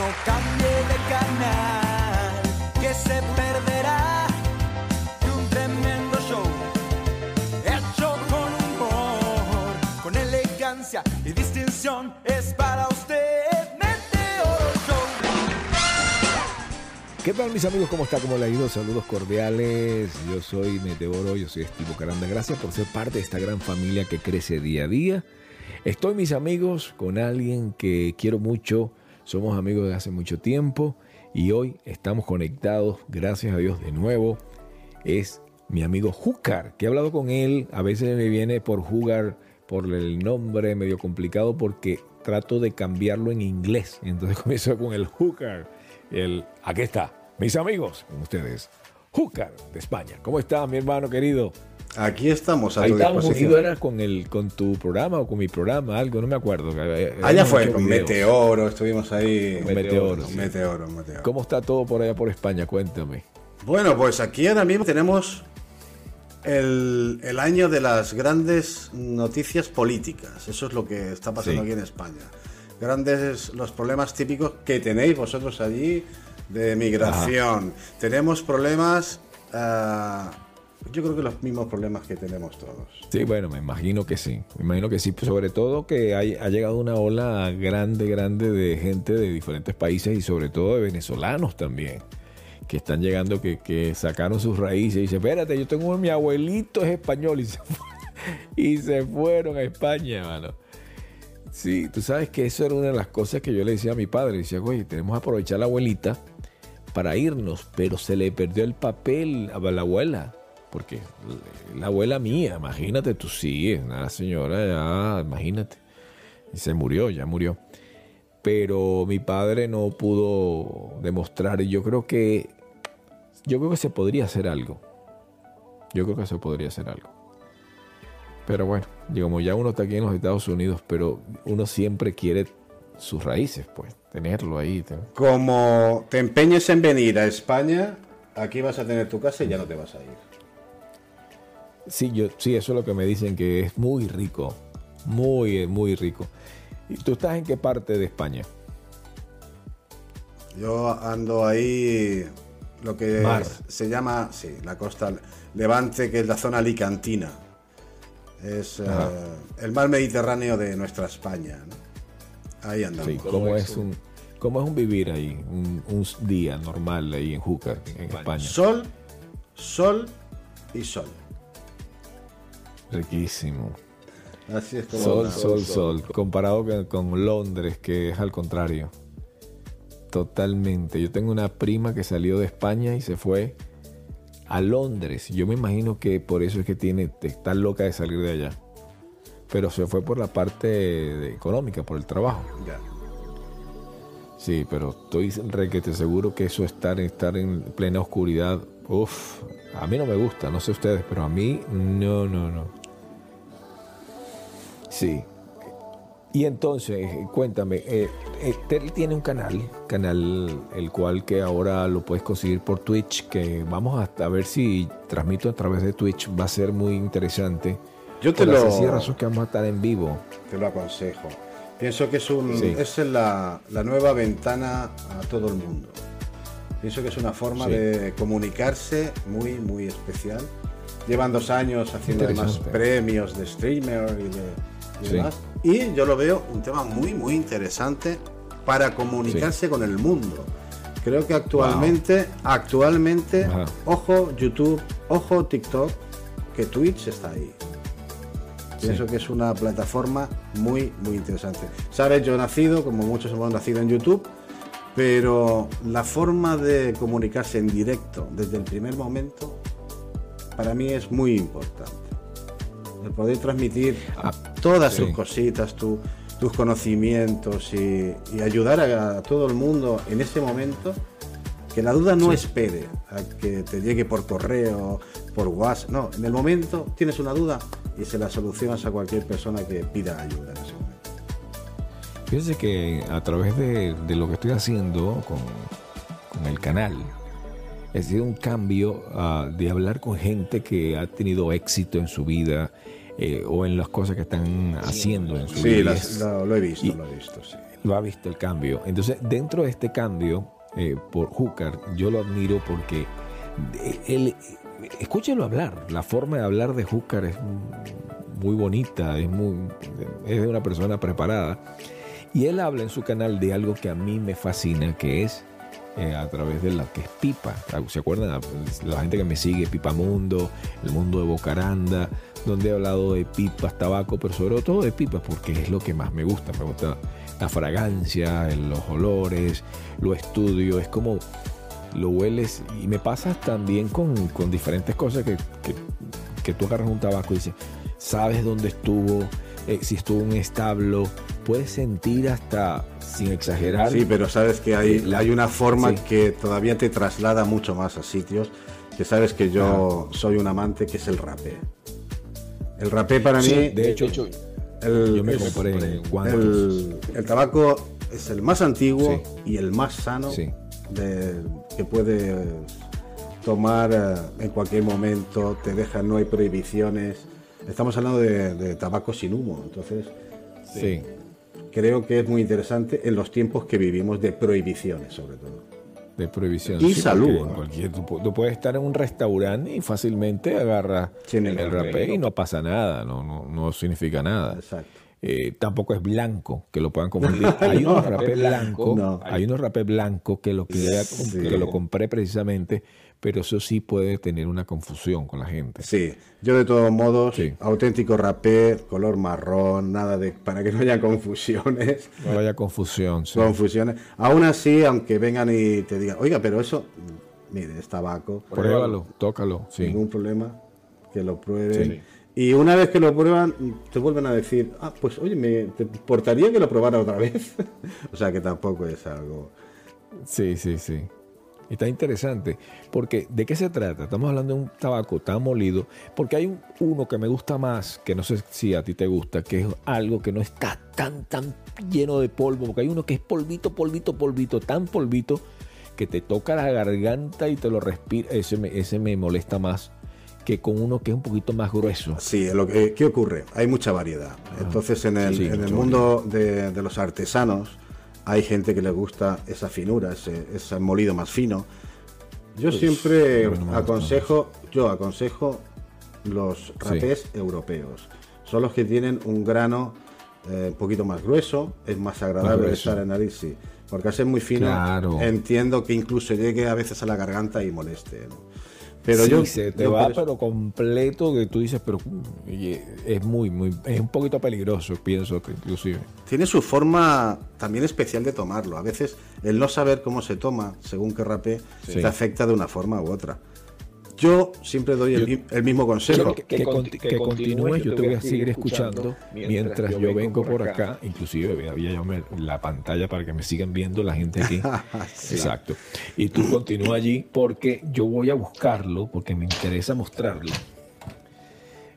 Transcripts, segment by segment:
No cambie de canal, que se perderá de un tremendo show. Hecho con humor, con elegancia y distinción, es para usted Meteoro Show. ¿Qué tal mis amigos? ¿Cómo está? ¿Cómo le ha ido? Saludos cordiales. Yo soy Meteoro, yo soy Estivo Caranda. Gracias por ser parte de esta gran familia que crece día a día. Estoy, mis amigos, con alguien que quiero mucho. Somos amigos de hace mucho tiempo y hoy estamos conectados, gracias a Dios, de nuevo. Es mi amigo Júcar, que he hablado con él. A veces me viene por jugar por el nombre medio complicado porque trato de cambiarlo en inglés. Entonces comienzo con el Júcar. El, aquí está, mis amigos, con ustedes. Júcar de España. ¿Cómo está, mi hermano querido? Aquí estamos a Ahí tu estábamos disposición. con, el, con tu programa o con mi programa, algo, no me acuerdo. Allá Habíamos fue, hecho con videos. Meteoro, estuvimos ahí. Con Meteoro, sí. Meteoro, Meteoro. ¿Cómo está todo por allá por España? Cuéntame. Bueno, pues aquí ahora mismo tenemos el, el año de las grandes noticias políticas. Eso es lo que está pasando Sí. aquí en España. Grandes los problemas típicos que tenéis vosotros allí de migración. Tenemos problemas, ah, yo creo que los mismos problemas que tenemos todos. Sí, bueno, me imagino que sí. Me imagino que sí, sobre todo que ha llegado una ola grande, grande de gente de diferentes países y sobre todo de venezolanos también, que están llegando, que, sacaron sus raíces y dicen, espérate, yo tengo mi abuelito es español y se, fue- y se fueron a España, mano. Sí, tú sabes que eso era una de las cosas que yo le decía a mi padre. Decía, oye, tenemos que aprovechar a la abuelita para irnos, pero se le perdió el papel a la abuela. Porque la abuela mía, imagínate tú, sí, una señora ya, imagínate. Y se murió, ya murió. Pero mi padre no pudo demostrar. Yo creo que. Yo creo que se podría hacer algo. Yo creo que se podría hacer algo. Pero bueno, como ya uno está aquí en los Estados Unidos, pero uno siempre quiere sus raíces, pues, tenerlo ahí. Como te empeñes en venir a España, aquí vas a tener tu casa y ya no te vas a ir. Sí, yo, sí, eso es lo que me dicen que es muy rico, muy, muy rico. ¿Y tú estás en qué parte de España? Yo ando ahí, lo que Mar. se llama, sí, la costa levante, que es la zona alicantina. Es eh, el mar Mediterráneo de nuestra España. ¿no? Ahí andamos. Sí, ¿cómo es un, cómo es un vivir ahí, un, un día normal ahí en Júcar, en España? Sol, sol y sol. Riquísimo. Así es como Sol, sol, sol. Comparado con, con Londres, que es al contrario. Totalmente. Yo tengo una prima que salió de España y se fue a Londres. Yo me imagino que por eso es que tiene, está loca de salir de allá. Pero se fue por la parte económica, por el trabajo. Ya. Sí, pero estoy requete seguro que eso estar, estar en plena oscuridad, uff, a mí no me gusta, no sé ustedes, pero a mí no, no, no. Sí. Y entonces, eh, cuéntame, eh, eh, él tiene un canal, canal el cual que ahora lo puedes conseguir por Twitch, que vamos a, a ver si transmito a través de Twitch, va a ser muy interesante. Yo te Por lo, razón que vamos a estar en vivo. te lo aconsejo. Pienso que es, un, Sí. es la, la nueva ventana a todo el mundo. Pienso que es una forma Sí. de comunicarse muy, muy especial. Llevan dos años haciendo además Interesante. premios de streamer y, de, y Sí. demás. Y yo lo veo un tema muy, muy interesante para comunicarse con el mundo. Creo que actualmente, actualmente, Ajá. ojo YouTube, ojo TikTok, que Twitch está ahí. Pienso que es una plataforma muy, muy interesante. Sabes, yo he nacido, como muchos hemos nacido en YouTube, pero la forma de comunicarse en directo desde el primer momento, para mí es muy importante. El poder transmitir Ah, todas sí. tus cositas, tu- tus conocimientos y, y ayudar a, a todo el mundo en ese momento. Que la duda no espere a que te llegue por correo, por WhatsApp. No, en el momento tienes una duda y se la solucionas a cualquier persona que pida ayuda en ese momento. Fíjense que a través de, de lo que estoy haciendo con, con el canal, ha sido un cambio ah, de hablar con gente que ha tenido éxito en su vida, eh, o en las cosas que están haciendo en su Sí, vida. las- lo, lo he visto, Y- lo he visto, sí. lo ha visto el cambio. Entonces, dentro de este cambio, eh, por Hooker, yo lo admiro porque eh, él, escúchelo hablar. La forma de hablar de Hooker es muy bonita, es, muy, es de una persona preparada. Y él habla en su canal de algo que a mí me fascina, que es eh, a través de la que es Pipa. ¿Se acuerdan? La gente que me sigue, Pipa Mundo, el mundo de Bocaranda, donde he hablado de pipas, tabaco, pero sobre todo de pipas, porque es lo que más me gusta. Me gusta la fragancia, los olores, lo estudio, es como lo hueles. Y me pasa también con, con diferentes cosas que, que, que tú agarras un tabaco y dices, sabes dónde estuvo, eh, si estuvo en un establo, puedes sentir hasta, sin exagerar, Sí, pero sabes que hay, la- hay una forma sí. que todavía te traslada mucho más a sitios, que sabes que yo soy un amante, que es el rapé. El rapé para Sí, mí, de hecho, el, yo me es- compré guantes. el, el tabaco es el más antiguo Sí. y el más sano Sí. de- que puedes tomar eh, en cualquier momento, te deja, no hay prohibiciones. Estamos hablando de, de tabaco sin humo, entonces Sí. creo que es muy interesante en los tiempos que vivimos de prohibiciones, sobre todo. De prohibición. Y Sí, salud, tú, pu- tú puedes estar en un restaurante y fácilmente agarras el el, rapé. y no pasa nada, no, no, no significa nada. Exacto. Eh, tampoco es blanco, que lo puedan confundir. Hay unos rapé blancos, No. hay unos rapé blancos que lo, que, Sí. que lo compré precisamente, pero eso sí puede tener una confusión con la gente. Sí, yo de todos modos, Sí. auténtico rapé, color marrón, nada de para que no haya confusiones. No haya confusión. sí. Confusiones. Aún así, aunque vengan y te digan, oiga, pero eso, mire, es tabaco, Pruébalo, tócalo. Sí. ningún problema, que lo prueben. Sí. Y una vez que lo prueban, te vuelven a decir, ah, pues oye, me te importaría que lo probara otra vez. o sea que tampoco es algo. Sí, sí, sí. Está interesante, porque ¿de qué se trata? Estamos hablando de un tabaco tan molido, porque hay un- uno que me gusta más, que no sé si a ti te gusta, que es algo que no está tan, tan lleno de polvo, porque hay uno que es polvito, polvito, polvito, tan polvito, que te toca la garganta y te lo respira, ese me, ese me molesta más que con uno que es un poquito más grueso. Sí, lo que, ¿qué ocurre? Hay mucha variedad. Entonces, en el, Ah, Sí, en el mundo de, de los artesanos, hay gente que le gusta esa finura, ese, ese molido más fino. Yo siempre no me gusta aconsejo, yo aconsejo los rapés europeos. Son los que tienen un grano eh, un poquito más grueso, es más agradable de estar en nariz, sí. Porque ser muy fino, Claro. entiendo que incluso llegue a veces a la garganta y moleste. ¿no? Pero Sí, yo, se te yo va, pero completo, que tú dices, pero mm, oye, es muy, muy, es un poquito peligroso, pienso que inclusive. Tiene su forma también especial de tomarlo. A veces el no saber cómo se toma, según qué rapé, Sí. te afecta de una forma u otra. Yo siempre doy el, Yo- mi- el mismo consejo. que, que conti- que continúes, yo te voy a seguir escuchando mientras yo vengo por acá. Inclusive voy a voy a llamar la pantalla para que me sigan viendo la gente aquí. Exacto. Y tú continúa allí porque yo voy a buscarlo porque me interesa mostrarlo.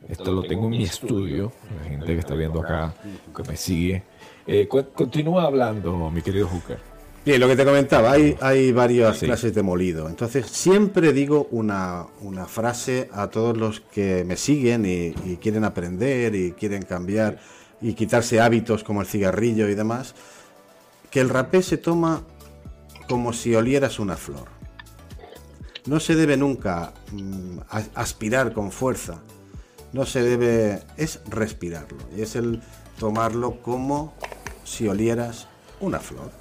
Esto lo tengo en mi estudio, la gente que está viendo acá, que me sigue. Eh, continúa hablando, mi querido Hooker. Bien, lo que te comentaba, hay, hay varias Sí. clases de molido. Entonces, siempre digo una, una frase a todos los que me siguen y, y quieren aprender y quieren cambiar y quitarse hábitos como el cigarrillo y demás, que el rapé se toma como si olieras una flor. No se debe nunca mm, aspirar con fuerza. No se debe, es respirarlo. Y es el tomarlo como si olieras una flor.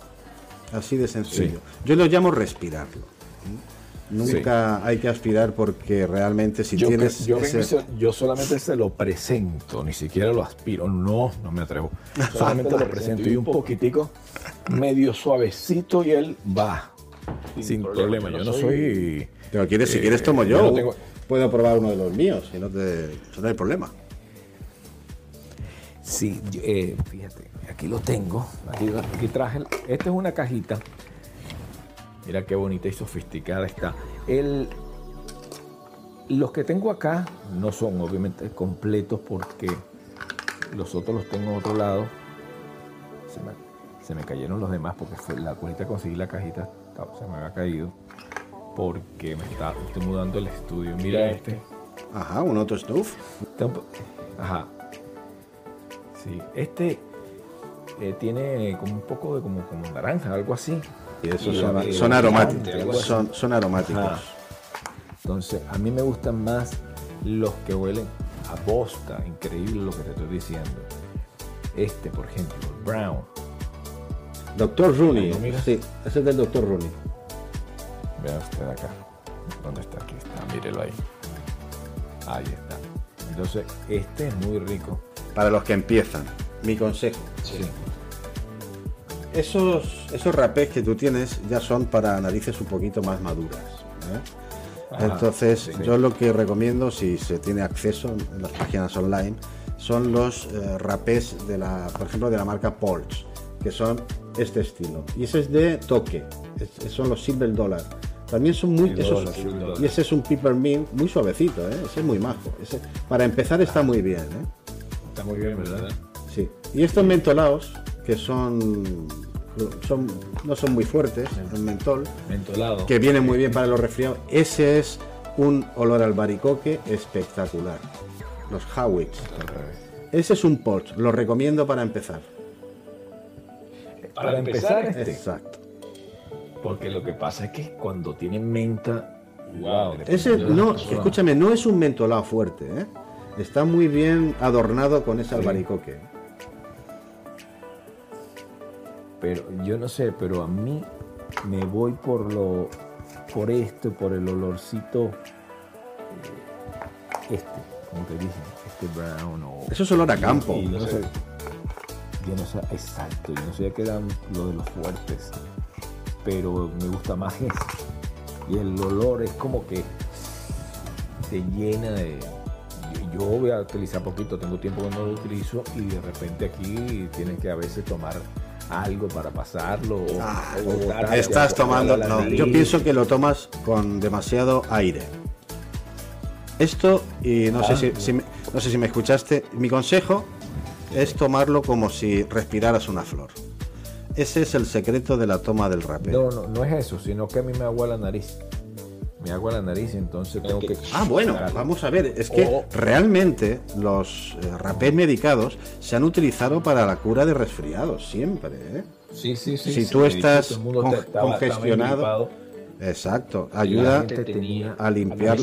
Así de sencillo. Sí. Yo lo llamo respirarlo. Nunca hay que aspirar porque realmente si Yo, tienes yo, ese- y se- yo solamente se lo presento, ni siquiera lo aspiro. No, no me atrevo. Solamente lo presento y un poquitico medio suavecito y él va. Sin, problema. Yo no soy. Pero quieres, si eh, quieres tomo yo. yo no tengo- Puedo probar uno de los míos, si no, te, no hay problema. Sí, eh, fíjate, aquí lo tengo. Aquí, aquí traje. el- esta es una cajita. Mira qué bonita y sofisticada está. El, los que tengo acá no son obviamente completos porque los otros los tengo en otro lado. Se me, se me cayeron los demás porque fue la ahorita conseguí la cajita, ta- se me había caído porque me está, estoy mudando el estudio. Mira este. Ajá, un auto snuff. Ajá. Sí, este eh, tiene como un poco de como, como naranja, algo así. Y esos son, son, aromáticos. Son, son aromáticos. Entonces, a mí me gustan más los que huelen a bosta. Increíble lo que te estoy diciendo. Este, por ejemplo, Brown. Doctor Rooney. Sí, ese es del Doctor Rooney. Vea usted acá. ¿Dónde está? Aquí está. Mírelo ahí. Ahí está. Entonces, este es muy rico. Para los que empiezan, mi consejo. Sí. Esos, esos rapés que tú tienes ya son para narices un poquito más maduras. ¿eh? Entonces, yo lo que recomiendo, si se tiene acceso en las páginas online, son los eh, rapés de la, por ejemplo, de la marca Polch, que son este estilo. Y ese es de toque, son los Silver Dollar. También son muy. y ese es un peppermint muy suavecito, ¿eh? ese es muy majo. Ese, para empezar está muy bien. ¿eh? Está muy bien, ¿verdad? Sí. Y estos mentolados, que son son, no son muy fuertes, el mentol, Mentolado. que viene muy bien para los resfriados. Ese es un olor al baricoque espectacular. Los Howicks. Ese es un Porsche, lo recomiendo para empezar. Para, empezar este. Exacto. Porque lo que pasa es que cuando tiene menta, wow. Ese no, escúchame, no es un mentolado fuerte, ¿eh? Está muy bien adornado con ese albaricoque. pero yo no sé, pero a mí me voy por lo por esto, por el olorcito eh, este, como te dije, este brown o Eso es olor a campo. yo no sé, yo no sé, exacto, yo no sé qué eran lo de los fuertes, pero me gusta más ese. Y el olor es como que te llena de yo voy a utilizar poquito, tengo tiempo que no lo utilizo y de repente aquí tienes que a veces tomar algo para pasarlo o, ah, estás tomando no, yo pienso que lo tomas con demasiado aire. Esto y no sé ah. si, no sé si me escuchaste mi consejo es tomarlo como si respiraras una flor. Ese es el secreto de la toma del rapero. No, no, no es eso sino que a mí me agua la nariz me hago la nariz, entonces tengo que... Ah, bueno, vamos a ver, es que realmente los eh, rapés medicados se han utilizado para la cura de resfriados, siempre. ¿eh? Sí, sí, sí. Si tú estás congestionado... exacto, ayuda a limpiar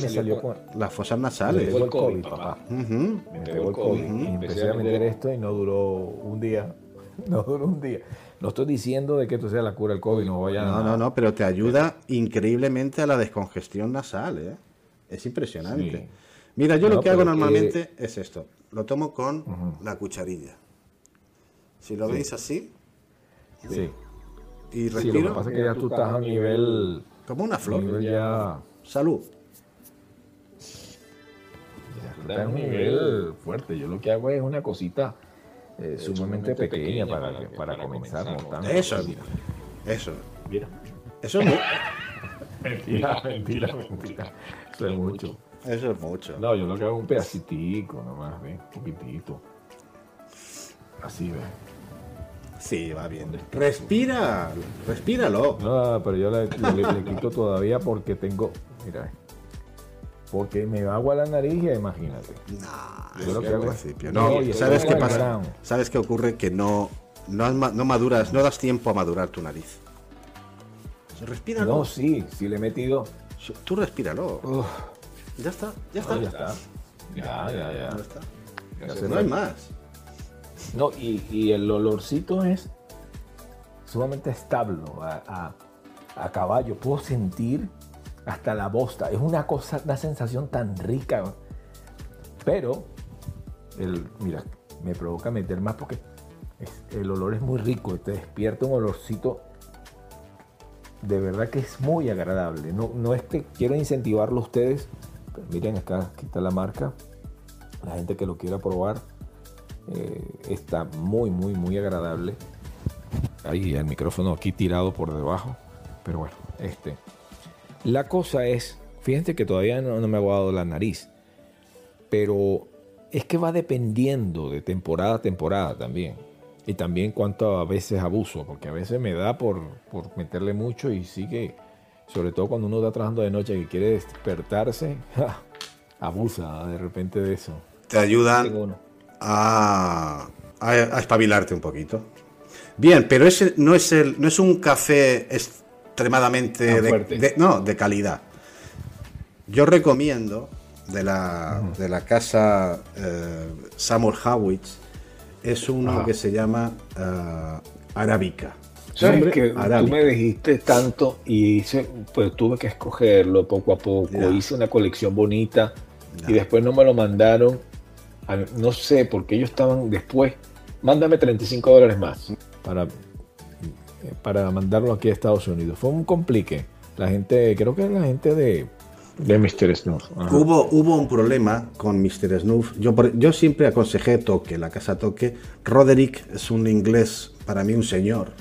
las fosas nasales. Me pegó el COVID, papá. Me pegó el COVID. empecé a meter esto y no duró un día. No duró un día. No estoy diciendo de que esto sea la cura del COVID, no vaya No, no, no, pero te ayuda increíblemente a la descongestión nasal, ¿eh? Es impresionante. Mira, yo lo que hago normalmente es esto. Lo tomo con la cucharilla. Si lo veis así. Sí. Y respiro. lo que pasa es que ya tú estás a nivel. Como una flor. ya. Salud. Ya estás a un nivel fuerte. Yo lo que hago es una cosita eh, sumamente pequeña para, para, comenzar montando. Eso, eso. Mira. Eso es muy... mentira, mentira, mentira. Eso es mucho. Eso es mucho. No, yo lo que hago es un pedacitico nomás, ¿ves? Un poquitito. Así, ¿ves? Sí, va bien. Respira, respíralo. No, pero yo le, le quito todavía porque tengo, mira, porque me agua la nariz y imagínate. No, yo lo que al principio. No, ¿sabes qué pasa? ¿Sabes qué ocurre? Que no, no, maduras, no das tiempo a madurar tu nariz. Respíralo. No, sí, sí le he metido. Tú respíralo. Ya está, ya está. ya está. Ya, ya, ya. está. no hay más. No, y, y, el olorcito es sumamente estable a, a, a caballo. Puedo sentir hasta la bosta. Es una cosa, una sensación tan rica. Pero, el, mira, me provoca meter más porque el olor es muy rico. Te despierta un olorcito de verdad que es muy agradable. No, no es que quiero incentivarlo a ustedes. miren, acá aquí está la marca. La gente que lo quiera probar eh, está muy, muy, muy agradable. Ahí el micrófono aquí tirado por debajo. Pero bueno, este. La cosa es, fíjense que todavía no, me ha aguado la nariz, pero es que va dependiendo de temporada a temporada también. Y también cuánto a veces abuso, porque a veces me da por, meterle mucho y sigue, sobre todo cuando uno está trabajando de noche y quiere despertarse, abusa de repente de eso. Te ayudan a, a, a espabilarte un poquito. Bien, pero ese no es el, no es un café extremadamente de, no, de calidad. Yo recomiendo de la, de la casa eh, Samuel Howitz es uno Ajá. que se llama eh, Arábica. ¿Sabes que tú me dijiste tanto y hice, pues tuve que escogerlo poco a poco, Ya. hice una colección bonita Ya. y después no me lo mandaron, a- no sé, porque ellos estaban después, mándame 35 dólares más para, para mandarlo aquí a Estados Unidos. Fue un complique. La gente, creo que la gente de, de Mr. Snuff. Ajá. Hubo, hubo un problema con Mr. Snuff. Yo, yo siempre aconsejé Toque, la casa Toque. Roderick es un inglés, para mí un señor,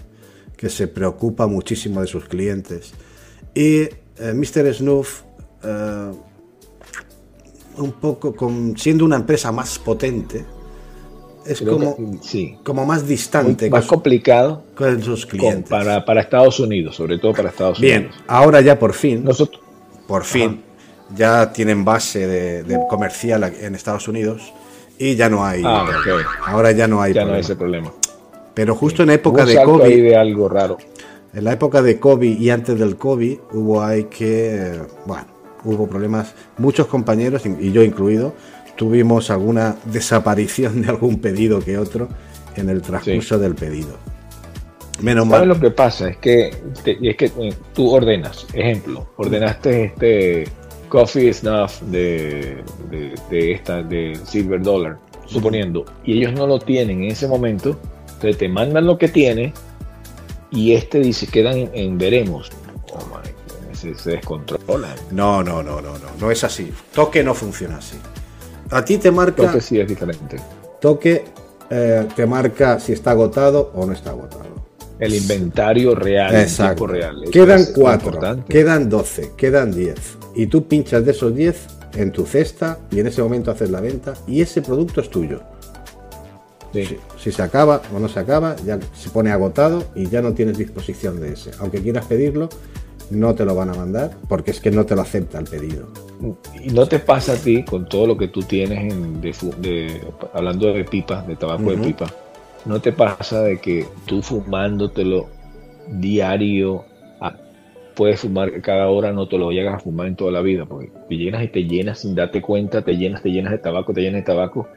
que se preocupa muchísimo de sus clientes. Y eh, Mr. Snuff, eh, un poco, con, siendo una empresa más potente, es Creo como, que- sí, como más distante más con, complicado con sus con- clientes. para, para Estados Unidos, sobre todo para Estados Bien, Unidos. ahora ya por fin. Nosotros, por fin ya tienen base de, de comercial en Estados Unidos y ya no hay Ah, ahora ya no hay ya no hay ese problema. pero justo en época un de ahí COVID de algo raro. en la época de COVID y antes del COVID hubo hay que bueno hubo problemas muchos compañeros y yo incluido tuvimos alguna desaparición de algún pedido que otro en el transcurso del pedido menos ¿Sabes mal lo que pasa? Es que, te- es que eh, tú ordenas, ejemplo, ordenaste este Coffee Snuff de, de, de esta, de Silver Dollar, suponiendo, y ellos no lo tienen en ese momento, entonces te mandan lo que tiene y este dice, quedan en, en veremos. Oh my goodness, se, se descontrola. no no no no no no es así toque no funciona así a ti te marca Creo que sí es diferente. toque eh, te marca si está agotado o no está agotado. El inventario real, Exacto. tiempo real. Quedan es cuatro, quedan 12, quedan 10. Y tú pinchas de esos 10 en tu cesta y en ese momento haces la venta y ese producto es tuyo. Sí. Si, si se acaba o no se acaba, ya se pone agotado y ya no tienes disposición de ese. Aunque quieras pedirlo, no te lo van a mandar porque es que no te lo acepta el pedido. ¿Y no te pasa a ti con todo lo que tú tienes en- de, de- hablando de pipas, de tabaco de pipa? ¿No te pasa de que tú fumándotelo diario, ah, puedes fumar cada hora, no te lo llegas a fumar en toda la vida? Porque te llenas y te llenas sin darte cuenta, te llenas, te llenas de tabaco, te llenas de tabaco,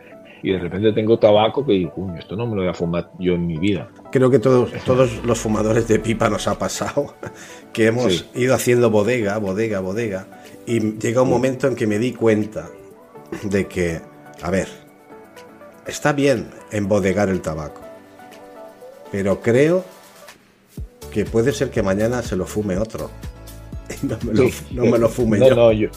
y de repente tengo tabaco que digo, "Coño, esto no me lo voy a fumar yo en mi vida. Creo que todos, todos los fumadores de pipa nos ha pasado que hemos Sí. ido haciendo bodega, bodega, bodega. Y llega un momento en que me di cuenta de que, a ver, está bien embodegar el tabaco, pero creo que puede ser que mañana se lo fume otro. Y no me lo, Sí. no me lo fume no, yo. No, yo.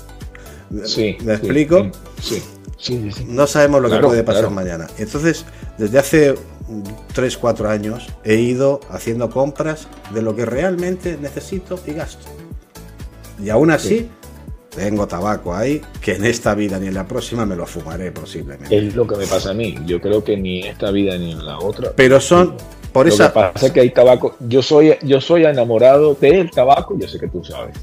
Sí. ¿Me sí, explico? Sí. Sí, sí, sí. No sabemos lo Claro, que puede pasar claro. mañana. Entonces, desde hace 3, 4 años he ido haciendo compras de lo que realmente necesito y gasto. Y aún así, tengo tabaco ahí que en esta vida ni en la próxima me lo fumaré posiblemente. Es lo que me pasa a mí. Yo creo que ni en esta vida ni en la otra. Pero son por lo esa... que pasa es que hay tabaco. Yo soy, yo soy enamorado del tabaco, yo sé que tú sabes.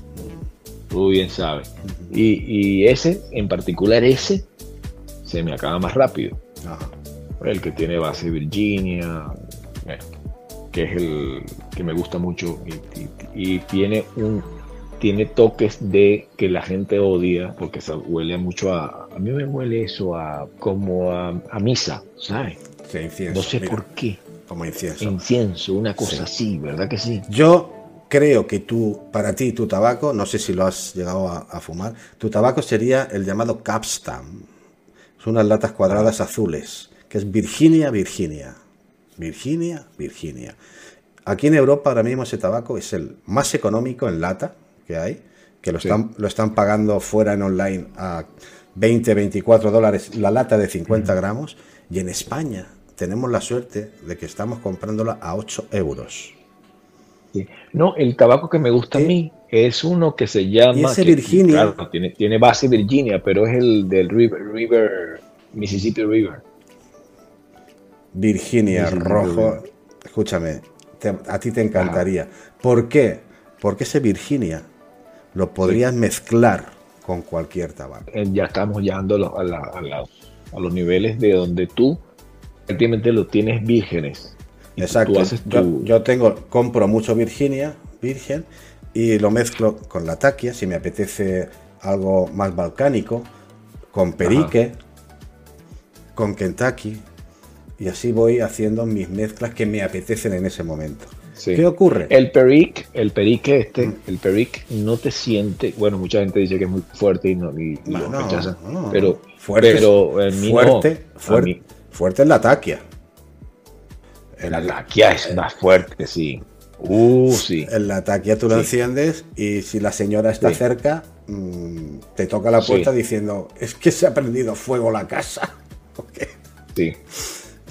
Tú bien sabes. Y, y ese, en particular ese, se me acaba más rápido. Ajá. El que tiene base Virginia, que es el que me gusta mucho y, y- y tiene un tiene toques de que la gente odia porque se huele mucho a a mí me huele eso a como a, a misa, ¿sabes? Sí, incienso. No sé mira, por qué. Como incienso. Incienso, una cosa así, ¿verdad que sí? Yo creo que tú, para ti, tu tabaco, no sé si lo has llegado a, a fumar, tu tabaco sería el llamado Capstan. Son unas latas cuadradas azules, que es Virginia, Virginia. Virginia, Virginia. Aquí en Europa ahora mismo ese tabaco es el más económico en lata que hay, que lo, Sí. están, lo están pagando fuera en online a 20, 24 dólares la lata de 50 gramos, y en España tenemos la suerte de que estamos comprándola a 8 euros. Sí. No, el tabaco que me gusta a mí es uno que se llama. Que- Virginia. claro, tiene, tiene base Virginia, pero es el del River, River Mississippi River. Virginia rojo. Escúchame, te- a ti te encantaría. ¿Por qué? Porque ese Virginia lo podrías mezclar con cualquier tabaco. Eh, Ya estamos llegando a, los- a la- a la- a los niveles de donde tú prácticamente lo tienes vírgenes. Exacto. Tú haces Yo, yo tengo, compro mucho Virginia, virgen, y lo mezclo con la taquia, si me apetece algo más balcánico, con perique, con Kentucky, y así voy haciendo mis mezclas que me apetecen en ese momento. Sí. ¿Qué ocurre? El peric, el perique este, Mm. el peric no te siente, bueno, mucha gente dice que es muy fuerte y, no, y, y No, lo no, rechazan, no. pero, Fuerte, pero en mí fuerte, fuerte, fuerte es la taquia. La taquia es más fuerte, sí. Uh, sí. En la taquia tú lo Sí. enciendes y si la señora está Sí. cerca, mm, te toca la puerta Sí. diciendo, es que se ha prendido fuego la casa. Ok. Sí,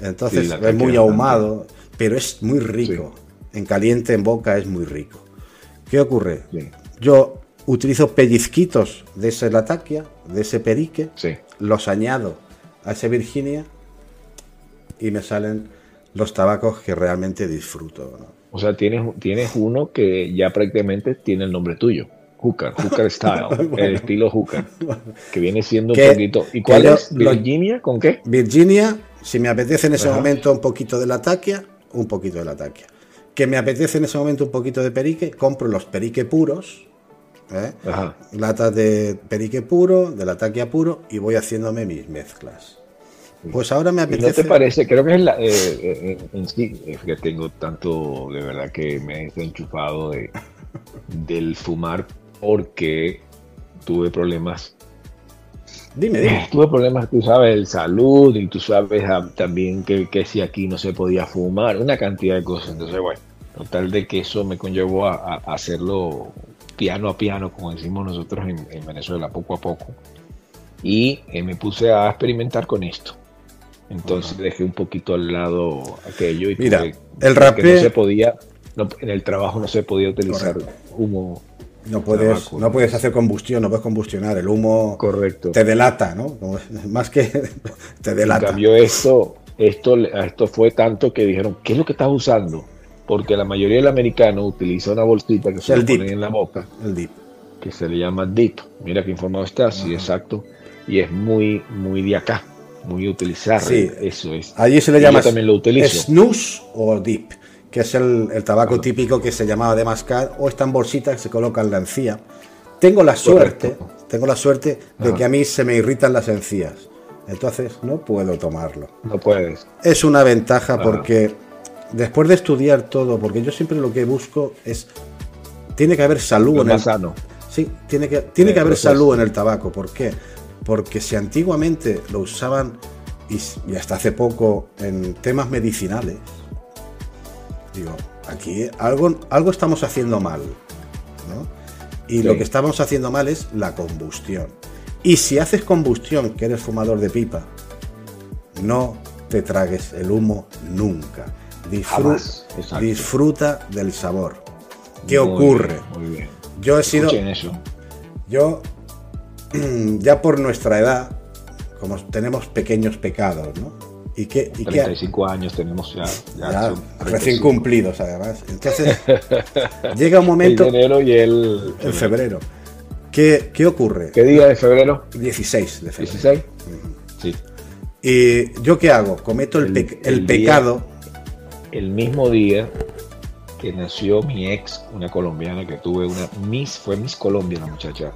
Entonces Sí, es muy ahumado, pero es muy rico. En caliente, en boca, es muy rico. ¿Qué ocurre? Sí. Yo utilizo pellizquitos de ese lataquia, de ese perique, sí. los añado a ese Virginia y me salen los tabacos que realmente disfruto. ¿no? O sea, tienes, tienes uno que ya prácticamente tiene el nombre tuyo. Hooker, Hooker Style, el estilo Hooker, que viene siendo un poquito. ¿Y cuál yo es? ¿Virginia? ¿Con qué? Virginia, si me apetece en ese Ajá. momento un poquito de la taquia, un poquito de la taquia. Que me apetece en ese momento un poquito de perique, compro los perique puros, ¿eh? Ajá. latas de perique puro, de la taquia puro, y voy haciéndome mis mezclas. Pues ahora me ¿Y no apetece. te parece? Creo que es la, eh, eh, en sí, es que tengo tanto, de verdad que me he desenchufado de, del fumar porque tuve problemas. Dime, dime. Tuve problemas, tú sabes, de salud y tú sabes ah, también que, que si aquí no se podía fumar, una cantidad de cosas. Entonces, bueno, total de que eso me conllevó a, a- a hacerlo piano a piano, como decimos nosotros en, en Venezuela, poco a poco. Y eh, me puse a experimentar con esto. Entonces dejé un poquito al lado aquello y Mira, tuve- el rapé- no se podía, no- en el trabajo no se podía utilizar Correcto. humo No puedes, tabaco, no puedes hacer combustión, no puedes combustionar. El humo correcto. te delata, ¿no? Más que te En delata. cambio, esto, esto, esto fue tanto que dijeron, ¿qué es lo que estás usando? Porque la mayoría del americano utiliza una bolsita que se le dip. ponen en la boca, El dip. que se le llama dip. Mira qué informado está, sí, exacto. Y es muy, muy de acá, muy utilizar. Sí. Eso es. Allí se le llama también lo utilizo. snus o dip, que es el, el tabaco típico que se llamaba de mascar o esta bolsita que se coloca en la encía. Tengo la suerte, Correcto. tengo la suerte de que a mí se me irritan las encías. Entonces no puedo tomarlo. No puedes. Es una ventaja porque después de estudiar todo, porque yo siempre lo que busco es tiene que haber salud Lo en el sano. Sí, tiene que, tiene Eh, que haber salud en el tabaco. ¿Por qué? Porque si antiguamente lo usaban, y, hasta hace poco, en temas medicinales, digo, aquí algo, algo estamos haciendo mal. ¿no? Y Sí. lo que estamos haciendo mal es la combustión. Y si haces combustión, que eres fumador de pipa, no te tragues el humo nunca. Disfru- disfruta del sabor. ¿Qué Muy ocurre? bien, Muy bien. Yo he sido, eso. yo, ya por nuestra edad, como tenemos pequeños pecados, ¿no? Y que, y que 35 años tenemos ya. ya recién 35. cumplidos, además. Entonces, llega un momento, de enero y el. en febrero. ¿Qué, qué ocurre? ¿Qué día de febrero? 16 de febrero. 16. Sí. ¿Y yo qué hago? Cometo el, El- pe- el el día- pecado. El mismo día que nació mi ex, una colombiana que tuve una Miss, fue Miss Colombia la muchacha,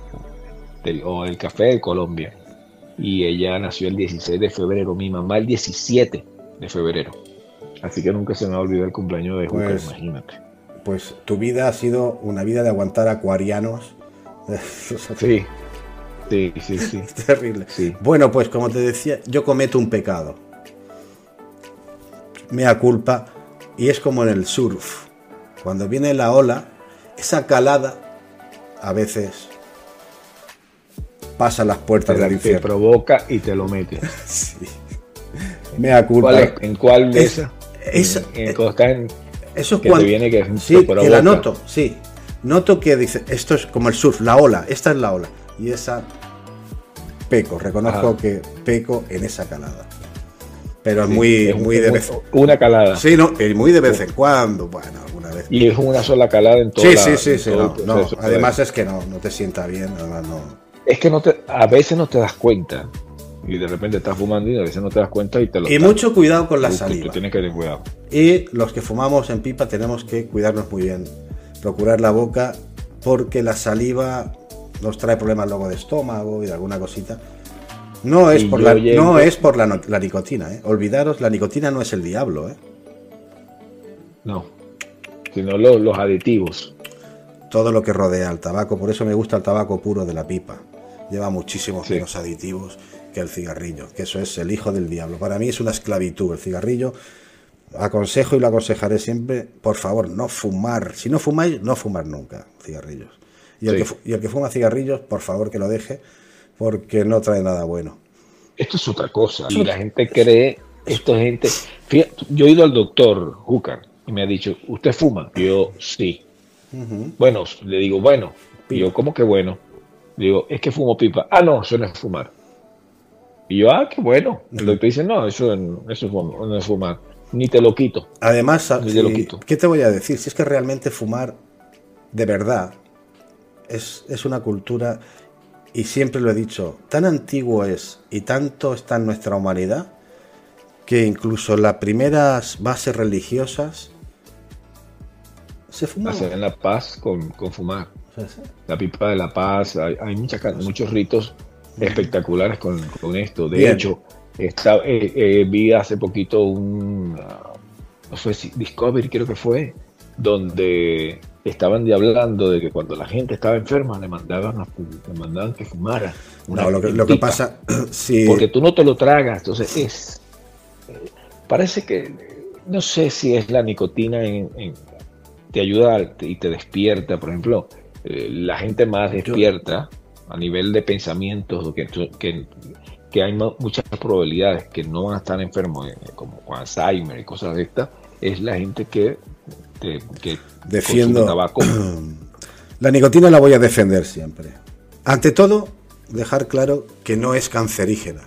del, o el café de Colombia. Y ella nació el 16 de febrero, mi mamá el 17 de febrero. Así que nunca se me va a olvidar el cumpleaños de Juca, Pues- imagínate. Pues tu vida ha sido una vida de aguantar acuarianos. Sí, sí, sí, sí. Terrible. Sí. Bueno, pues como te decía, yo cometo un pecado. Mea culpa. Y es como en el surf. Cuando viene la ola, esa calada a veces pasa las puertas del Te infierno. provoca y te lo mete. Sí. Mea culpa. ¿Cuál es? ¿En cuál de Es- esas? es- En- está en- Eso es que cuando. te viene que sí, te que la noto, sí. Noto que dice, esto es como el surf, la ola, esta es la ola. Y esa peco, reconozco Ajá. que peco en esa calada. Pero es muy, es muy de vez. Una calada. Sí, no, y muy de vez en cuando, bueno, alguna vez. Y es una sola calada en todo Sí, sí, sí, sí, no, no. pues. Además es que no, no te sienta bien, además no. Es que no te, a veces no te das cuenta. Y de repente estás fumando y a veces no te das cuenta y te lo Y tapas. mucho cuidado con la tú saliva. tienes que tener cuidado. Y los que fumamos en pipa tenemos que cuidarnos muy bien. Procurar la boca porque la saliva nos trae problemas luego de estómago y de alguna cosita. No es por la, llego- no es por la, no- la nicotina, ¿eh? Olvidaros, la nicotina no es el diablo, ¿eh? No. Sino lo- los aditivos. Todo lo que rodea al tabaco, por eso me gusta el tabaco puro de la pipa. Lleva muchísimos Sí. menos aditivos que el cigarrillo, que eso es el hijo del diablo. Para mí es una esclavitud el cigarrillo. Aconsejo y lo aconsejaré siempre, por favor, no fumar. Si no fumáis, no fumar nunca cigarrillos. Y el, Sí. que, fu- y el que fuma cigarrillos, por favor que lo deje, porque no trae nada bueno. Esto es otra cosa. Y la gente cree, esto es gente. Fíjate, yo he ido al doctor Hooker y me ha dicho, ¿usted fuma? Yo, sí. Bueno, le digo, bueno. Y yo, ¿cómo que bueno? Digo, es que fumo pipa. Ah, no, eso no es fumar. Y yo, ah, qué bueno. El doctor dice, no, eso, eso no es fumar. Ni te lo quito. Además, Ni si- te lo quito. ¿qué te voy a decir? Si es que realmente fumar de verdad es, es una cultura, y siempre lo he dicho, tan antiguo es y tanto está en nuestra humanidad que incluso las primeras bases religiosas se fumaban. Hacen la paz con, con fumar. La pipa de la paz. Hay, hay muchas muchos ritos espectaculares con, con esto. De Bien. hecho, está, eh, eh, vi hace poquito un, ah, no sé si Discovery creo que fue, donde estaban de hablando de que cuando la gente estaba enferma le mandaban, a le mandaban que fumara. una No, lo que, lo que pasa, Porque tú no te lo tragas, entonces es... eh, Parece que, no sé si es la nicotina en, en- te ayuda y te despierta, por ejemplo, eh, la gente más despierta a nivel de pensamientos, que, que, que hay mu- muchas probabilidades que no van a estar enfermos, eh, como con Alzheimer y cosas de estas, es la gente que, te- que Defiendo. tabaco. La nicotina la voy a defender siempre. Ante todo, dejar claro que no es cancerígena.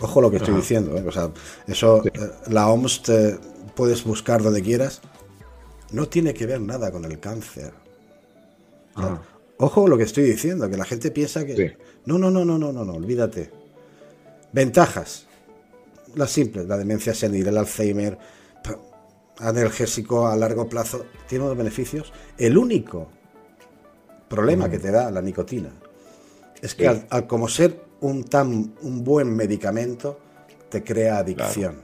Ojo lo que estoy Ajá. diciendo. ¿eh? O sea, eso, eh, la OMS te puedes buscar donde quieras. No tiene que ver nada con el cáncer. Ajá. Ojo lo que estoy diciendo, que la gente piensa que... Sí. No, no, no, no, no, no, no, olvídate. Ventajas. Las simples, la demencia senil, el Alzheimer, analgésico a largo plazo, tiene unos beneficios. El único problema que te da la nicotina es que Sí. al, al como ser un tan un buen medicamento te crea adicción.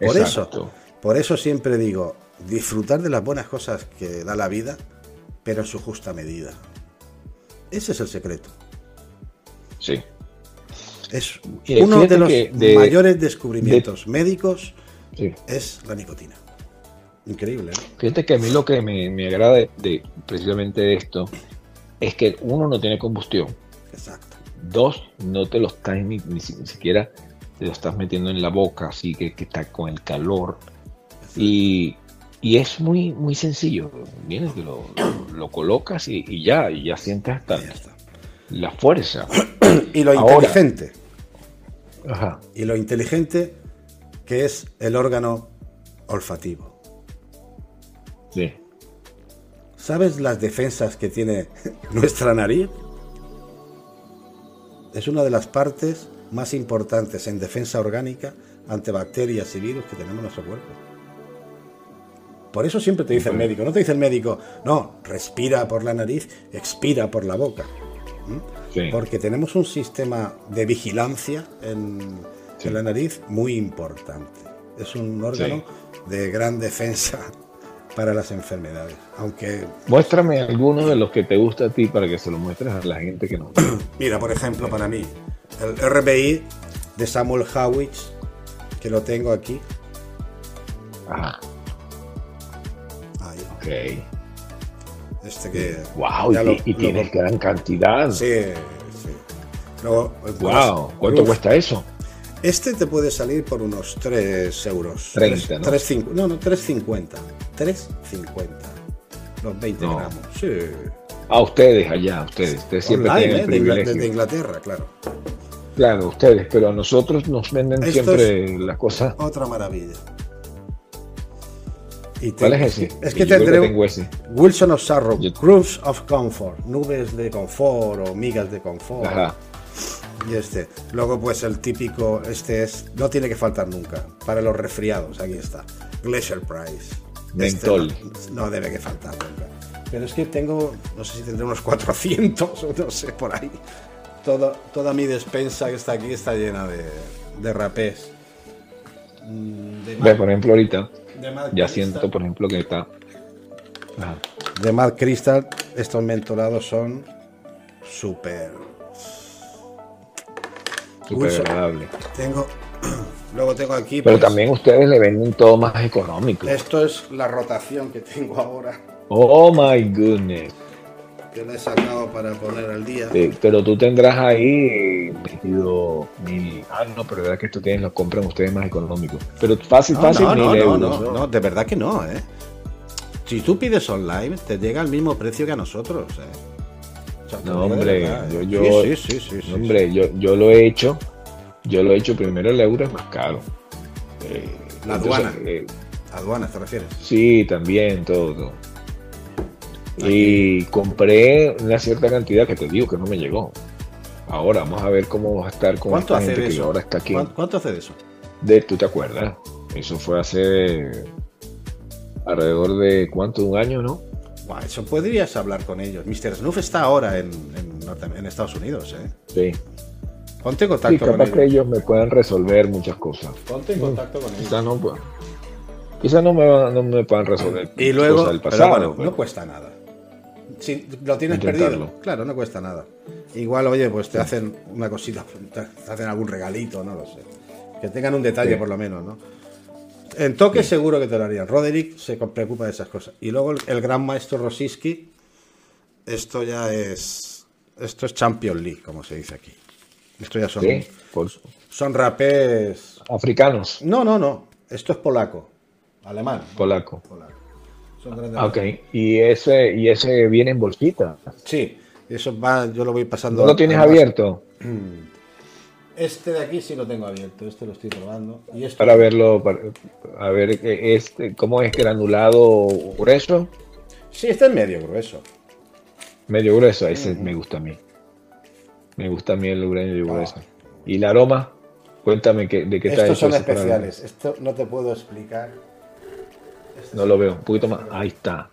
Por Exacto. eso, por eso siempre digo, disfrutar de las buenas cosas que da la vida, pero en su justa medida. Ese es el secreto. Sí. Es uno de los de- mayores descubrimientos médicos sí. es la nicotina. Increíble, ¿no? Fíjate que a mí lo que me, me agrada de, de precisamente de esto es que uno no tiene combustión, Exacto. dos no te lo estás ni, ni si- ni siquiera te lo estás metiendo en la boca, así que, que está con el calor y, y es muy muy sencillo. Vienes, que lo, lo colocas y, y ya, y ya sientes hasta Ya la fuerza. Y lo Ahora. inteligente, Ajá. y lo inteligente que es el órgano olfativo. Sí. ¿Sabes las defensas que tiene nuestra nariz? Es una de las partes más importantes en defensa orgánica ante bacterias y virus que tenemos en nuestro cuerpo. Por eso siempre te dice el médico, no te dice el médico, no, respira por la nariz, expira por la boca. Sí. Porque tenemos un sistema de vigilancia en, Sí. en la nariz muy importante. Es un órgano de gran defensa para las enfermedades. Aunque, Muéstrame alguno de los que te gusta a ti para que se lo muestres a la gente que no. mira, por ejemplo, para mí, el RBI de Samuel Howitz, que lo tengo aquí. Ajá. Este que. Wow, y, lo- y lo- tienes gran cantidad. Sí, sí. Luego, Wow, ¿cuánto Uf, cuesta eso? Este te puede salir por unos 3 euros. 30, Tres- ¿no? tres cincu- no, no, 3,50. 3,50. Los 20 No. gramos. Sí. A ustedes allá, ustedes. Ustedes siempre Online, tienen ¿eh? el de, Ingla- privilegio. desde Inglaterra, claro. Claro, ustedes, pero a nosotros nos venden Esto siempre las cosas. Otra maravilla. Y ¿Cuál es ese? Es que tendré ese. Wilson of Sorrow, Yo- Grooves of Comfort, nubes de confort o migas de confort. Ajá. Y este. Luego, pues el típico, este es, no tiene que faltar nunca. Para los resfriados, aquí está. Glacier Price. Este Mentol. no, no debe que faltar nunca. Pero es que tengo, no sé si tendré unos 400 o no sé, por ahí. Toda, toda mi despensa que está aquí está llena de, de rapés. Mm, De Ve, por ejemplo, ahorita ya Crystal. siento, por ejemplo, que está. Ajá. de Mad Crystal, estos mentolados son súper. Súper agradable. Tengo. Luego tengo aquí. Pero pues, también ustedes le venden todo más económico. Esto es la rotación que tengo ahora. Oh my goodness. Que la he sacado para poner al día. Pero tú tendrás ahí metido mil. Ah, no, pero verdad que esto tienen, lo compran ustedes más económico. Pero fácil, No, fácil, no, no, mil no, euros. no, no, de verdad que no, ¿eh? Si tú pides online, te llega al mismo precio que a nosotros, ¿eh? O sea, te No, de hombre, verdad, yo, ¿eh? yo, Sí, sí, sí, sí, sí, no, hombre, yo, yo lo he hecho, yo lo he hecho primero el euro es más caro. Eh, La entonces, aduana. eh, Aduanas, ¿te refieres? sí, también, todo. todo. Y compré una cierta cantidad que te digo que no me llegó. Ahora vamos a ver cómo va a estar con ¿Cuánto esta hace gente de que eso? ahora está aquí. ¿Cuán- ¿Cuánto hace de eso? De, ¿Tú te acuerdas? Eso fue hace alrededor de cuánto, un año, ¿no? Eso podrías hablar con ellos. Mr. Snuff está ahora en, en Estados Unidos, ¿eh? Sí. Ponte en Sí, contacto con capaz ellos. que ellos me puedan resolver muchas cosas. Ponte en contacto con ellos. Quizás no, pues, quizás no me, van- no me puedan resolver Y luego, cosas del pero pasado. bueno, pero- no cuesta nada. Si lo tienes Intentarlo. perdido, claro, no cuesta nada. Igual, oye, pues te hacen una cosita, te hacen algún regalito, no lo sé. Que tengan un detalle Sí. por lo menos, ¿no? En toque seguro que te lo harían. Roderick se preocupa de esas cosas. Y luego el, el gran maestro Rosiski, esto ya es. Esto es Champions League, como se dice aquí. Esto ya son, Sí, por- son rapés. africanos, No, no, no. Esto es polaco. Alemán. polaco. Polaco. Son grandes Ah, Ok, y ese, y ese viene en bolsita. Sí, eso va, yo lo voy pasando. ¿No lo tienes abierto? Este de aquí sí lo tengo abierto, este lo estoy probando. Y esto, Para verlo, para- a ver eh, este, cómo es granulado grueso, Sí, este es medio grueso. medio grueso, ese me gusta a mí. Me gusta a mí el medio grueso. ¿Y el aroma? Cuéntame que, de qué está Estos son especiales. Esto no te puedo explicar. No lo veo, un poquito más. Ahí está.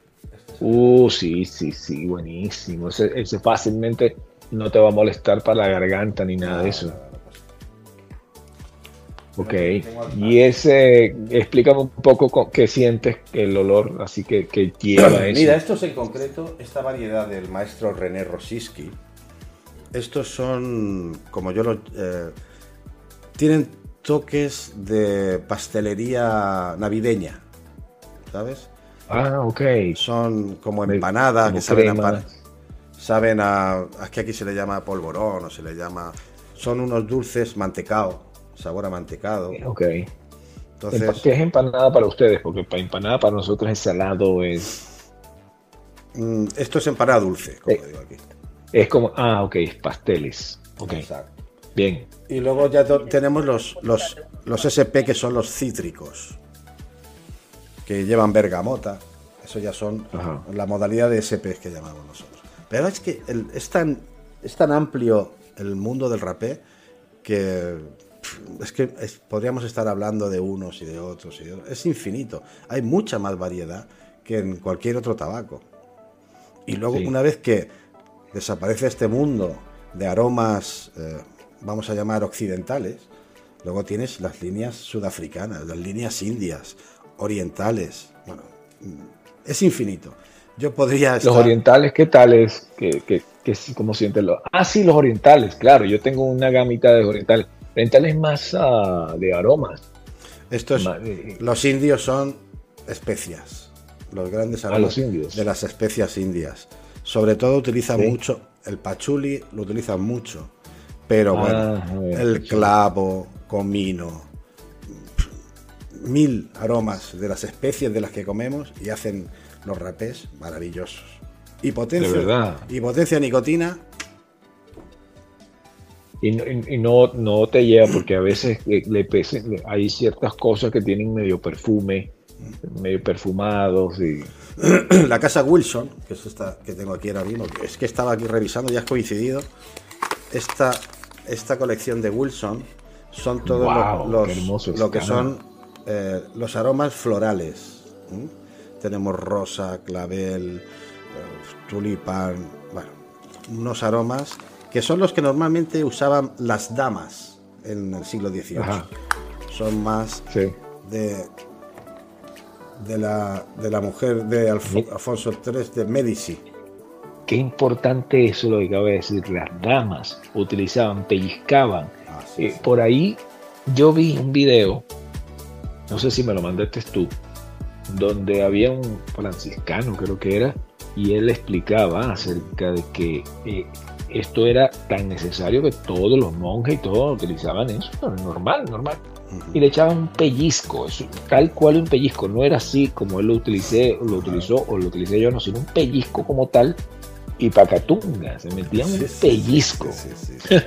Uh, sí, sí, sí, buenísimo. Ese, ese fácilmente no te va a molestar para la garganta ni nada de eso. Ok. Y ese, explícame un poco qué sientes el olor, así que, que lleva eso. Mira, estos en concreto, esta variedad del maestro René Rosiski, estos son, como yo lo... eh, tienen toques de pastelería navideña, ¿sabes? Ah, ok. Son como empanadas, como que saben a, crema. saben a... Es que aquí se le llama polvorón o se le llama... Son unos dulces mantecado, sabor a mantecado. Ok. Entonces, ¿Qué es empanada para ustedes? Porque para empanada para nosotros es salado, es, mm, esto es empanada dulce, como Eh. digo aquí. es como, ah, ok, es pasteles. Ok, Exacto. bien. Y luego ya tenemos los, los, los SP que son los cítricos, que llevan bergamota. Eso ya son Ajá. la modalidad de SP que llamamos nosotros. Pero es que el- es, tan, es tan amplio el mundo del rapé que es que es- podríamos estar hablando de unos y de otros y de otros. Es infinito. Hay mucha más variedad que en cualquier otro tabaco. Y luego, Sí. una vez que desaparece este mundo de aromas, eh, vamos a llamar occidentales, luego tienes las líneas sudafricanas, las líneas indias, orientales. Bueno, es infinito. Yo podría Los orientales, ¿qué tal es? ¿Qué, qué, qué- cómo sienten los? Ah, sí, los orientales, claro. Yo tengo una gamita de orientales. Orientales más ah, de aromas. Estos, Ma- eh, los indios son especias, los grandes Ah, aromas los indios. de las especias indias. Sobre todo utilizan Sí. mucho, el pachuli lo utilizan mucho, pero Ah, bueno, el clavo, comino, mil aromas de las especies de las que comemos y hacen los rapés maravillosos. Y potencia, y potencia nicotina, Y, no- y- no, no te lleva porque a veces le, le hay ciertas cosas que tienen medio perfume medio perfumados y... La casa Wilson, que es esta que tengo aquí ahora mismo, es que estaba aquí revisando, ya has coincidido. Esta, esta colección de Wilson son todos los, hermoso lo que son eh, los aromas florales. Tenemos rosa, clavel, eh, tulipán, bueno, unos aromas que son los que normalmente usaban las damas en el siglo XVIII. Ajá. Son más Sí. de, de, la, de la mujer de Alf- Alfonso III de Medici. Qué importante eso lo que acabo de decir. Las damas utilizaban, pellizcaban. Eh, por ahí yo vi un video, no sé si me lo mandaste tú, donde había un franciscano, creo que era, y él explicaba acerca de que eh, esto era tan necesario que todos los monjes y todos utilizaban eso, normal, normal. Y le echaban un pellizco, eso, tal cual un pellizco, no era así como él lo utilicé, lo utilizó o lo utilicé yo, no, sino un pellizco como tal, y pacatunga, se metían un Sí, pellizco. Sí, sí, sí.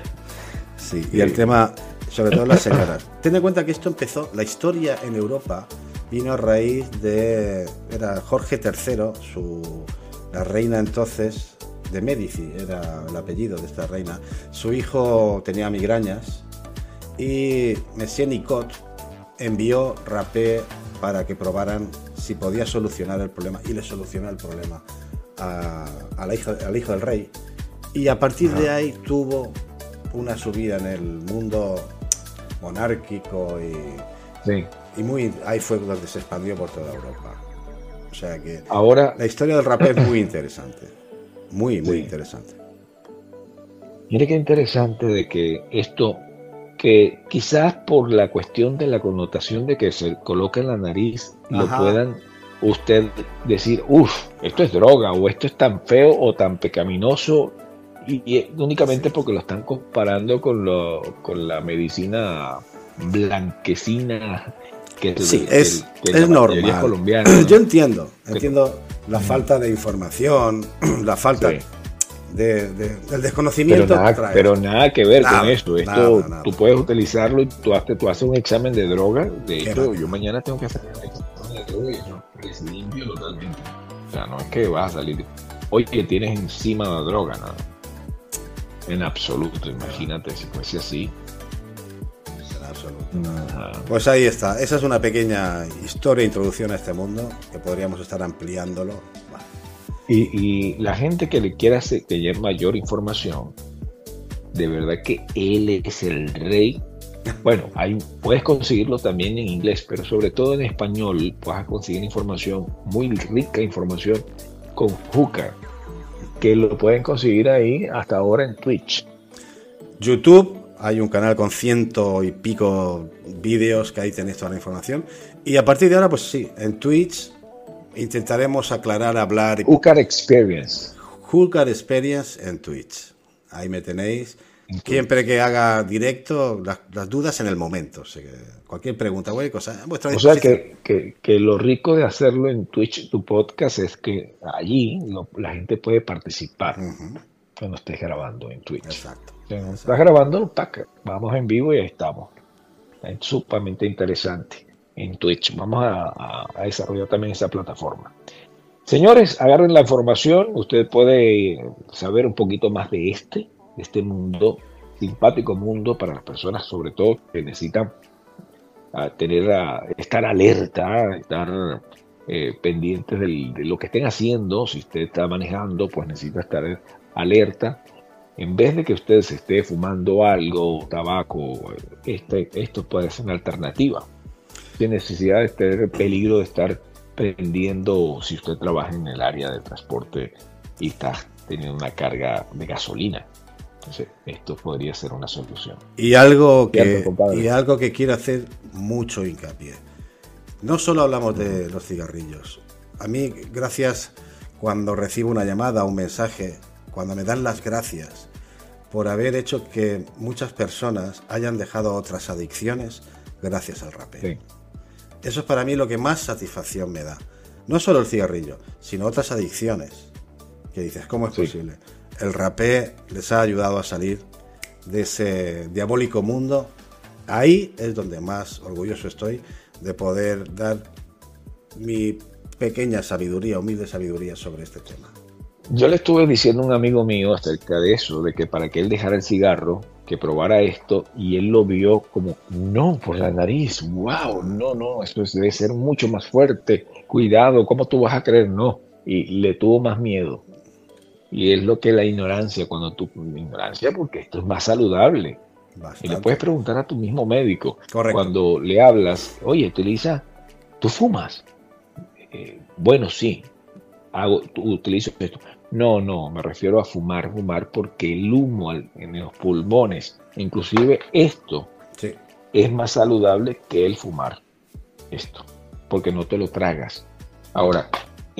Sí, y el tema, sobre todo las señoras. Ten en cuenta que esto empezó, la historia en Europa vino a raíz de. Era Jorge III, su, la reina entonces de Medici, era el apellido de esta reina. Su hijo tenía migrañas y Monsieur Nicot envió rapé para que probaran si podía solucionar el problema y le solucionó el problema a, a la hija, al hijo del rey. Y a partir de ahí tuvo una subida en el mundo monárquico y, Sí. y muy ahí fue donde se expandió por toda Europa. O sea que Ahora, la historia del rapé es muy interesante. Muy, muy Sí. interesante. Mire qué interesante de que esto, que quizás por la cuestión de la connotación de que se coloca en la nariz, lo puedan usted decir, uff, esto es droga, o esto es tan feo o tan pecaminoso, y, únicamente porque lo están comparando con, lo, con la medicina blanquecina que es, Sí, que- es, que es la mayoría normal. colombiana, ¿no? Yo entiendo, entiendo la falta de información, la falta Sí. de, de- del Pero desconocimiento que nada, trae. pero nada que ver Nada, con esto. Esto nada, nada. tú puedes utilizarlo y tú haces, tú haces un examen de droga. De hecho, yo mañana tengo que hacer un examen de droga y eso es limpio totalmente. O sea, no es que vas a salir. Oye, que tienes encima la droga, nada. En absoluto, imagínate si fuese así. En absoluto. Ajá. Pues ahí está. Esa es una pequeña historia, introducción a este mundo, que podríamos estar ampliándolo. Y, y la gente que le quiera tener mayor información, de verdad que él es el rey. Bueno, hay, puedes conseguirlo también en inglés, pero sobre todo en español vas a conseguir información, muy rica información, con Hooker, que lo pueden conseguir ahí hasta ahora en Twitch. YouTube, hay un canal con ciento y pico vídeos que ahí tenéis toda la información. Y a partir de ahora, pues sí, en Twitch intentaremos aclarar, hablar. Hooker Experience. Hulkar Experience en Twitch. Ahí me tenéis. Siempre que haga directo, las, las dudas en el momento. O sea que cualquier pregunta, cualquier cosa, vuestra O sea que, que- que lo rico de hacerlo en Twitch, tu podcast, es que allí lo- la gente puede participar cuando estés grabando en Twitch. Exacto. O sea, Estás grabando, tac, vamos en vivo y ahí estamos. Es sumamente interesante en Twitch. Vamos a, a- desarrollar también esa plataforma. Señores, agarren la información. Usted puede saber un poquito más de este, este mundo, simpático mundo para las personas, sobre todo que necesitan ah, tener, ah, estar alerta, estar eh, pendientes de lo que estén haciendo. Si usted está manejando, pues necesita estar alerta en vez de que usted se esté fumando algo, tabaco, este, esto puede ser una alternativa. Sin necesidad de tener peligro de estar prendiendo si usted trabaja en el área de transporte y está teniendo una carga de gasolina. Entonces, esto podría ser una solución. Y algo que, y algo que quiero hacer mucho hincapié. No solo hablamos de los cigarrillos. A mí, gracias cuando recibo una llamada, un mensaje, cuando me dan las gracias por haber hecho que muchas personas hayan dejado otras adicciones gracias al rapé. Sí. Eso es para mí lo que más satisfacción me da. No solo el cigarrillo, sino otras adicciones. Que dices, ¿cómo es Sí. posible? El rapé les ha ayudado a salir de ese diabólico mundo. Ahí es donde más orgulloso estoy de poder dar mi pequeña sabiduría, humilde sabiduría sobre este tema. Yo le estuve diciendo a un amigo mío acerca de eso, de que para que él dejara el cigarro, que probara esto, y él lo vio como, no, por la nariz, wow, no, no, esto debe ser mucho más fuerte, cuidado, ¿cómo tú vas a creer? No, y le tuvo más miedo. Y es lo que la ignorancia, cuando tú, ignorancia, porque esto es más saludable. Y le puedes preguntar a tu mismo médico, cuando le hablas, oye, utiliza, tú fumas. Eh, bueno, sí, hago, utilizo esto. No, no, me refiero a fumar, fumar porque el humo en los pulmones, inclusive esto, es más saludable que el fumar. Esto, porque no te lo tragas. Ahora,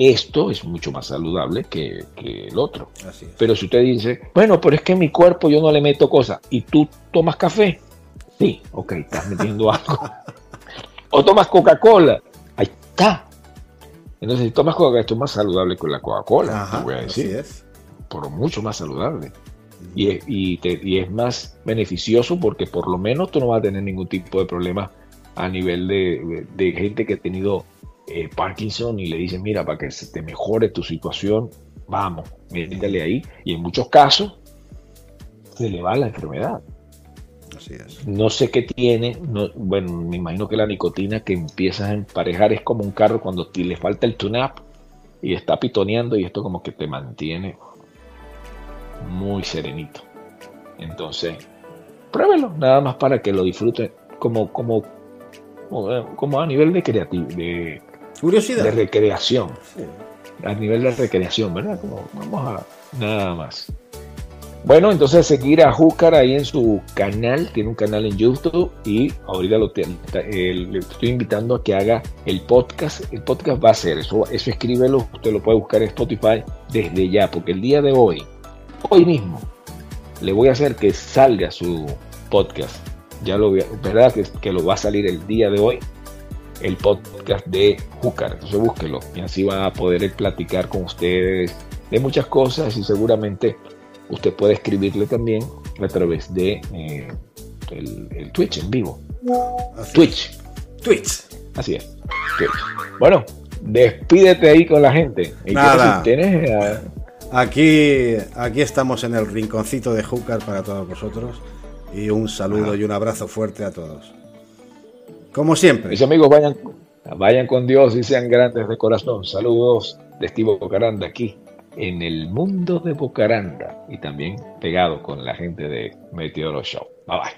esto es mucho más saludable que, el otro. Pero si usted dice, bueno, pero es que en mi cuerpo yo no le meto cosas, y tú tomas café, sí, ok, estás metiendo algo. o tomas Coca-Cola, ahí está, entonces, si tomas Coca-Cola, esto es más saludable que la Coca-Cola, voy a decir. es. Pero mucho más saludable. Y es, y, es más beneficioso porque por lo menos tú no vas a tener ningún tipo de problema a nivel de, gente que ha tenido eh, Parkinson y le dicen, mira, para que se te mejore tu situación, vamos, métele ahí. Y en muchos casos se le va la enfermedad. No sé qué tiene, bueno, me imagino que la nicotina que empiezas a emparejar es como un carro cuando le falta el tune-up y está pitoneando y esto como que te mantiene muy serenito. Entonces, pruébelo, nada más para que lo disfruten como, como, como a nivel de creativo, de curiosidad, de recreación. A nivel de recreación, ¿verdad? Como, vamos a nada más. Bueno, entonces seguir a Júcar ahí en su canal, tiene un canal en YouTube y ahorita lo le estoy invitando a que haga el podcast. El podcast va a ser eso, eso escríbelo, usted lo puede buscar en Spotify desde ya, porque el día de hoy, hoy mismo, le voy a hacer que salga su podcast. Ya lo verdad que, que lo va a salir el día de hoy, el podcast de Júcar. Entonces búsquelo y así va a poder platicar con ustedes de muchas cosas y seguramente usted puede escribirle también a través de eh, el, Twitch en vivo. Twitch. Twitch. Así es. Bueno, despídete ahí con la gente. Nada. Eh, aquí, aquí estamos en el rinconcito de Júcar para todos vosotros. Y un saludo y un abrazo fuerte a todos. Como siempre. Mis amigos, vayan, vayan con Dios y sean grandes de corazón. Saludos de Estivo Caranda aquí en el mundo de Bocaranda y también pegado con la gente de Meteoro Show. Bye bye.